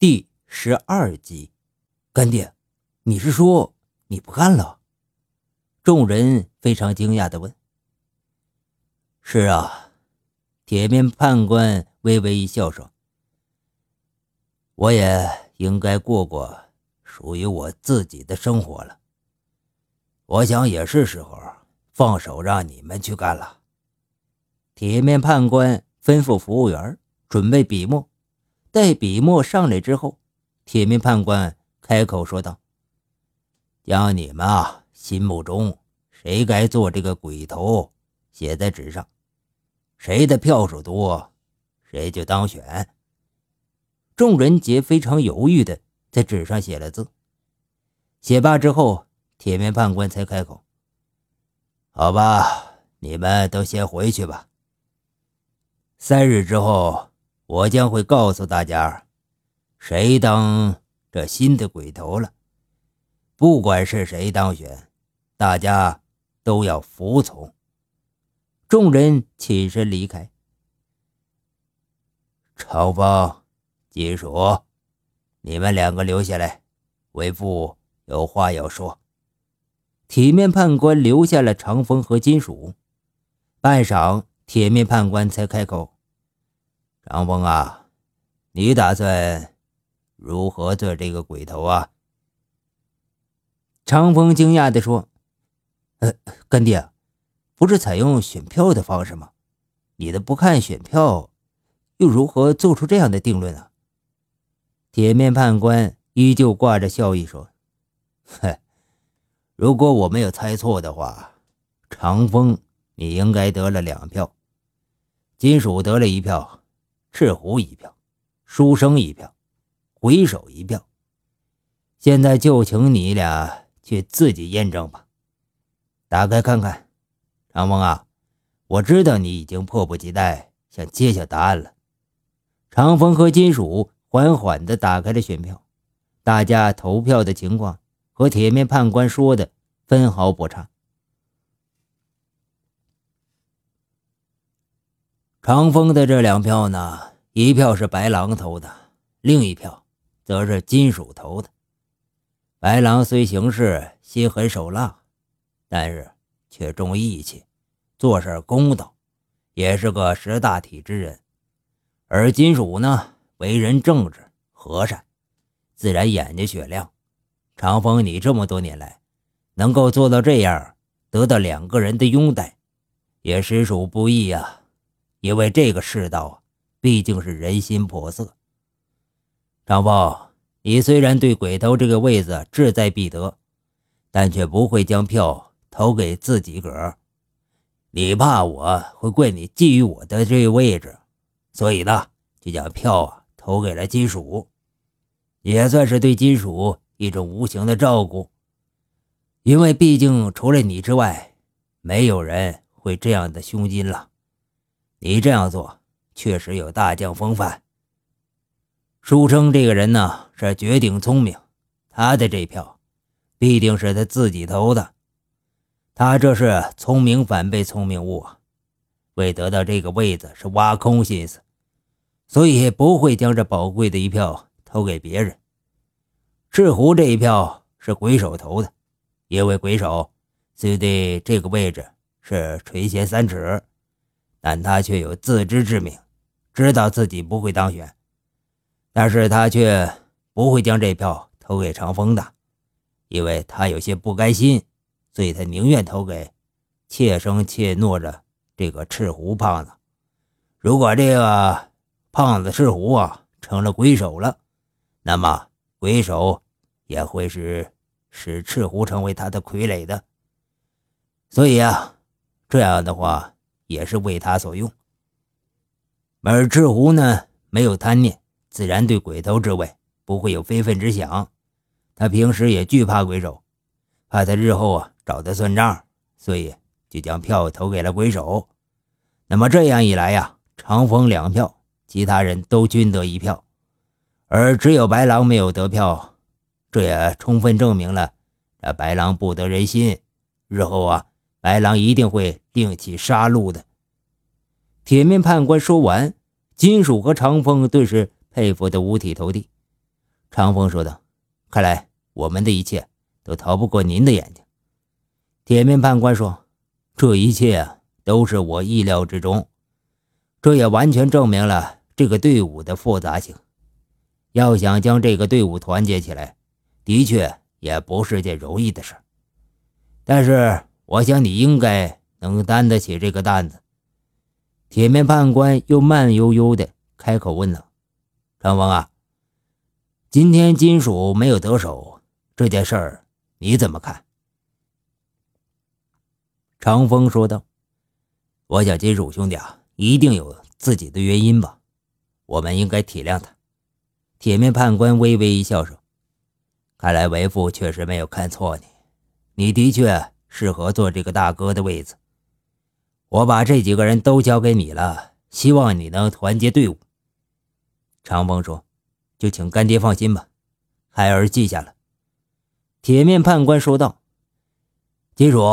第十二集，干爹，你是说你不干了？众人非常惊讶的问。是啊，铁面判官微微一笑说：“我也应该过过属于我自己的生活了。我想也是时候放手让你们去干了。”铁面判官吩咐服务员准备笔墨。待笔墨上来之后，铁面判官开口说道：“将你们啊心目中谁该做这个鬼头写在纸上，谁的票数多，谁就当选。”众人皆非常犹豫的在纸上写了字。写罢之后，铁面判官才开口：“好吧，你们都先回去吧。三日之后。”我将会告诉大家，谁当这新的鬼头了。不管是谁当选，大家都要服从。众人起身离开。长风、金属，你们两个留下来，为父有话要说。铁面判官留下了长风和金属。半晌，铁面判官才开口。长风啊，你打算如何做这个鬼头啊？长风惊讶地说：“呃，干爹，不是采用选票的方式吗？你的不看选票，又如何做出这样的定论呢？”铁面判官依旧挂着笑意说：“哼，如果我没有猜错的话，长风你应该得了两票，金属得了一票。”赤狐一票，书生一票，鬼手一票。现在就请你俩去自己验证吧。打开看看，长风啊，我知道你已经迫不及待想揭晓答案了。长风和金属缓缓地打开了选票，大家投票的情况和铁面判官说的分毫不差。长风的这两票呢，一票是白狼投的，另一票则是金属投的。白狼虽行事心狠手辣，但是却重义气，做事公道，也是个识大体之人。而金属呢，为人正直和善，自然眼睛雪亮。长风，你这么多年来能够做到这样，得到两个人的拥戴，也实属不易呀。因为这个世道，毕竟是人心叵测。张豹，你虽然对鬼头这个位子志在必得，但却不会将票投给自己个儿。你怕我会怪你觊觎我的这个位置，所以呢，就将票啊投给了金属，也算是对金属一种无形的照顾。因为毕竟除了你之外，没有人会这样的胸襟了。你这样做确实有大将风范。书生这个人呢是绝顶聪明，他的这票必定是他自己投的。他这是聪明反被聪明误啊！为得到这个位子是挖空心思，所以不会将这宝贵的一票投给别人。赤狐这一票是鬼手投的，因为鬼手虽对这个位置是垂涎三尺。但他却有自知之明，知道自己不会当选，但是他却不会将这票投给长风的，因为他有些不甘心，所以他宁愿投给怯生怯懦着这个赤狐胖子。如果这个胖子赤狐啊成了鬼手了，那么鬼手也会是使赤狐成为他的傀儡的。所以啊，这样的话。也是为他所用，而赤狐呢，没有贪念，自然对鬼头之位不会有非分之想。他平时也惧怕鬼手，怕他日后啊找他算账，所以就将票投给了鬼手。那么这样一来呀，长风两票，其他人都均得一票，而只有白狼没有得票，这也充分证明了这白狼不得人心。日后啊。白狼一定会另起杀戮的。铁面判官说完，金属和长风顿时佩服得五体投地。长风说道：“看来我们的一切都逃不过您的眼睛。”铁面判官说：“这一切都是我意料之中，这也完全证明了这个队伍的复杂性。要想将这个队伍团结起来，的确也不是件容易的事。但是，我想你应该能担得起这个担子。”铁面判官又慢悠悠的开口问道：“长风啊，今天金属没有得手这件事儿，你怎么看？”长风说道：“我想金属兄弟啊，一定有自己的原因吧，我们应该体谅他。”铁面判官微微一笑说：“看来为父确实没有看错你，你的确适合坐这个大哥的位子。”我把这几个人都交给你了，希望你能团结队伍。”长风说，“就请干爹放心吧，孩儿记下了。”铁面判官说道：“金主，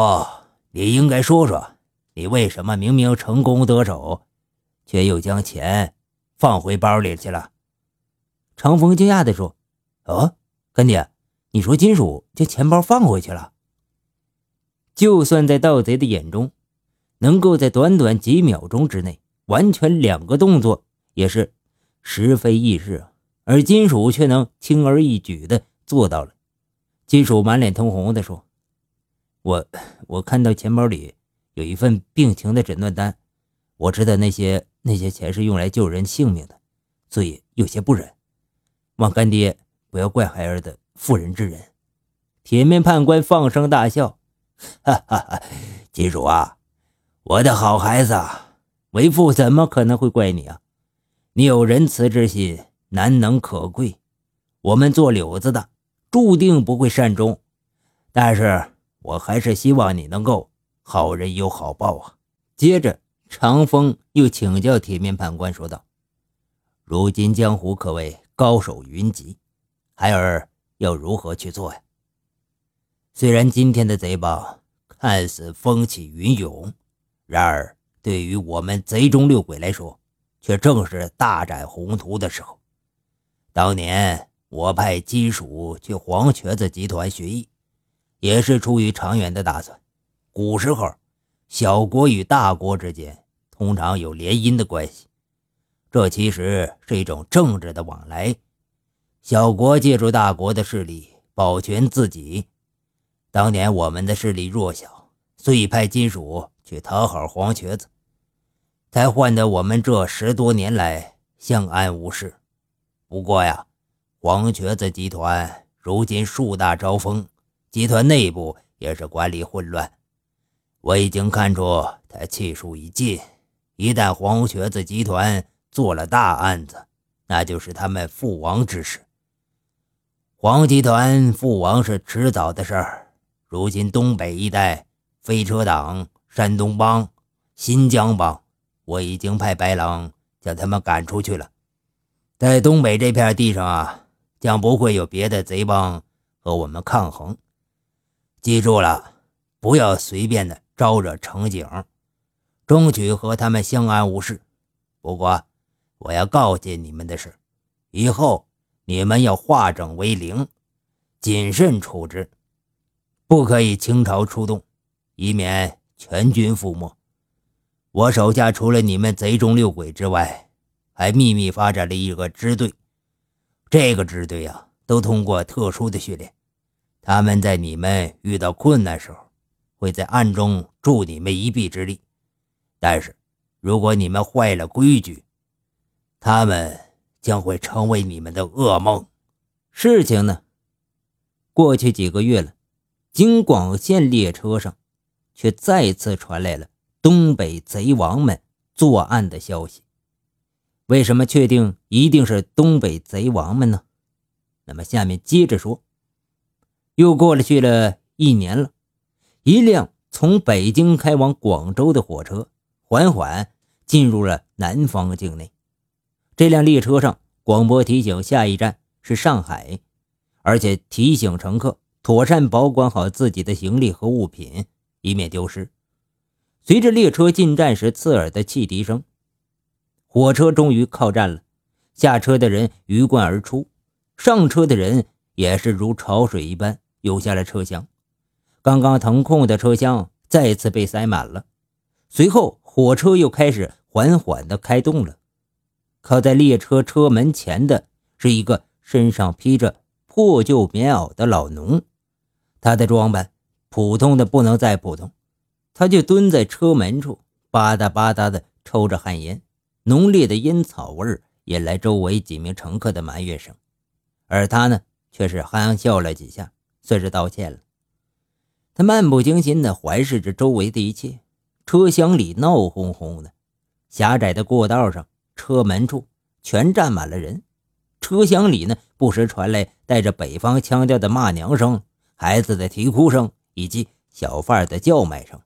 你应该说说，你为什么明明成功得手，却又将钱放回包里去了？”长风惊讶地说：“哦，干爹，你说金属将钱包放回去了？就算在盗贼的眼中。”能够在短短几秒钟之内完全两个动作，也是实非易事啊，而金属却能轻而易举的做到了。金属满脸通红的说：“我我看到钱包里有一份病情的诊断单，我知道那些那些钱是用来救人性命的，所以有些不忍。望干爹不要怪孩儿的妇人之仁。”铁面判官放声大笑：“哈哈哈，金属啊！”我的好孩子，为父怎么可能会怪你啊？你有仁慈之心，难能可贵。我们做柳子的，注定不会善终。但是我还是希望你能够好人有好报啊。接着，长风又请教铁面判官说道：“如今江湖可谓高手云集，孩儿要如何去做呀？虽然今天的贼帮看似风起云涌。”然而，对于我们贼中六鬼来说，却正是大展宏图的时候。当年我派金属去黄瘸子集团学艺，也是出于长远的打算。古时候，小国与大国之间通常有联姻的关系，这其实是一种政治的往来。小国借助大国的势力保全自己。当年我们的势力弱小，所以派金属。去讨好黄瘸子，才换得我们这十多年来相安无事。不过呀，黄瘸子集团如今树大招风，集团内部也是管理混乱。我已经看出他气数已尽，一旦黄瘸子集团做了大案子，那就是他们覆亡之事。黄集团覆亡是迟早的事儿。如今东北一带飞车党。山东帮、新疆帮，我已经派白狼将他们赶出去了。在东北这片地上啊，将不会有别的贼帮和我们抗衡。记住了，不要随便的招惹乘警，争取和他们相安无事。不过，我要告诫你们的是，以后你们要化整为零，谨慎处置，不可以倾巢出动，以免。全军覆没。我手下除了你们贼中六鬼之外，还秘密发展了一个支队。这个支队啊，都通过特殊的训练。他们在你们遇到困难时候，会在暗中助你们一臂之力。但是，如果你们坏了规矩，他们将会成为你们的噩梦。事情呢，过去几个月了，京广线列车上。却再次传来了东北贼王们作案的消息。为什么确定一定是东北贼王们呢？那么下面接着说。又过了去了一年了，一辆从北京开往广州的火车缓缓进入了南方境内。这辆列车上广播提醒下一站是上海，而且提醒乘客妥善保管好自己的行李和物品。以免丢失。随着列车进站时刺耳的汽笛声，火车终于靠站了。下车的人鱼贯而出，上车的人也是如潮水一般涌下了车厢。刚刚腾空的车厢再次被塞满了。随后，火车又开始缓缓地开动了。靠在列车车门前的是一个身上披着破旧棉袄的老农，他的装扮普通的不能再普通。他就蹲在车门处，吧嗒吧嗒地抽着旱烟，浓烈的烟草味引来周围几名乘客的埋怨声，而他呢，却是憨笑了几下，算是道歉了。他漫不经心地环视着周围的一切，车厢里闹哄哄的，狭窄的过道上、车门处全站满了人。车厢里呢，不时传来带着北方腔调的骂娘声、孩子的啼哭声以及小贩的叫卖声。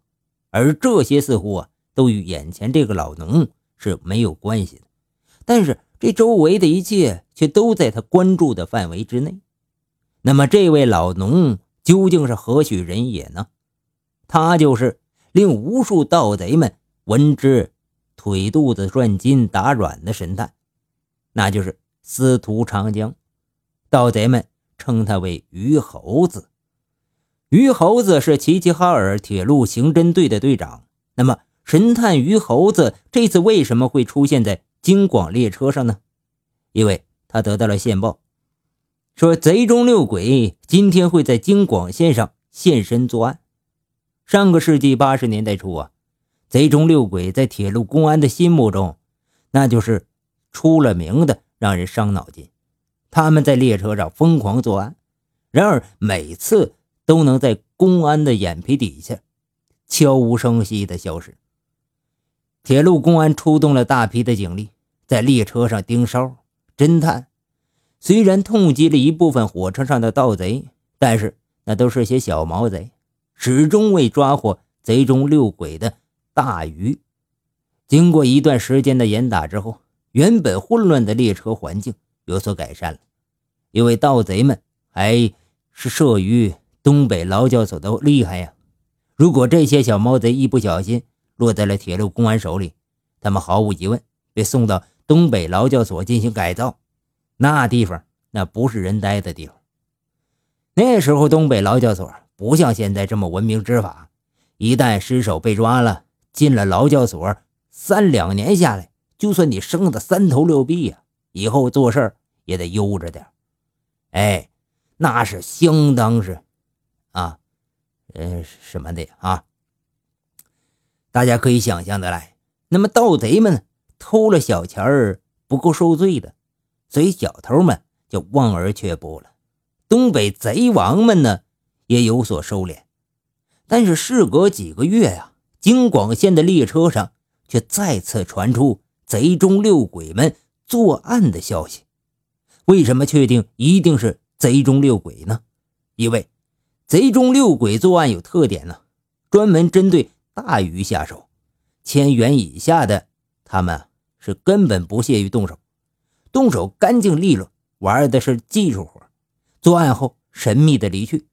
而这些似乎啊，都与眼前这个老农是没有关系的，但是这周围的一切却都在他关注的范围之内。那么，这位老农究竟是何许人也呢？他就是令无数盗贼们闻之腿肚子转筋打软的神探，那就是司徒长江。盗贼们称他为鱼猴子。于猴子是齐齐哈尔铁路刑侦队的队长。那么，神探于猴子这次为什么会出现在京广列车上呢？因为他得到了线报，说贼中六鬼今天会在京广线上现身作案。上个世纪八十年代初啊，贼中六鬼在铁路公安的心目中，那就是出了名的让人伤脑筋。他们在列车上疯狂作案，然而每次。都能在公安的眼皮底下悄无声息地消失。铁路公安出动了大批的警力，在列车上盯梢侦探。虽然痛击了一部分火车上的盗贼，但是那都是些小毛贼，始终未抓获贼中六鬼的大鱼。经过一段时间的严打之后，原本混乱的列车环境有所改善了，因为盗贼们还是慑于。东北劳教所都厉害呀！如果这些小毛贼一不小心落在了铁路公安手里，他们毫无疑问被送到东北劳教所进行改造。那地方那不是人待的地方。那时候东北劳教所不像现在这么文明执法，一旦失手被抓了，进了劳教所，三两年下来，就算你生的三头六臂呀，以后做事也得悠着点。哎，那是相当是。啊，呃，什么的啊？大家可以想象的来。那么盗贼们偷了小钱儿不够受罪的，所以小偷们就望而却步了。东北贼王们呢也有所收敛。但是事隔几个月呀，京广线的列车上却再次传出贼中六鬼们作案的消息。为什么确定一定是贼中六鬼呢？因为。贼中六鬼作案有特点呢，专门针对大鱼下手，千元以下的他们是根本不屑于动手，动手干净利落，玩的是技术活。作案后神秘的离去，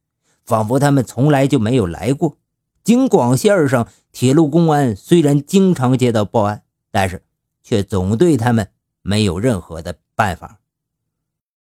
仿佛他们从来就没有来过。京广线上铁路公安虽然经常接到报案，但是却总对他们没有任何的办法。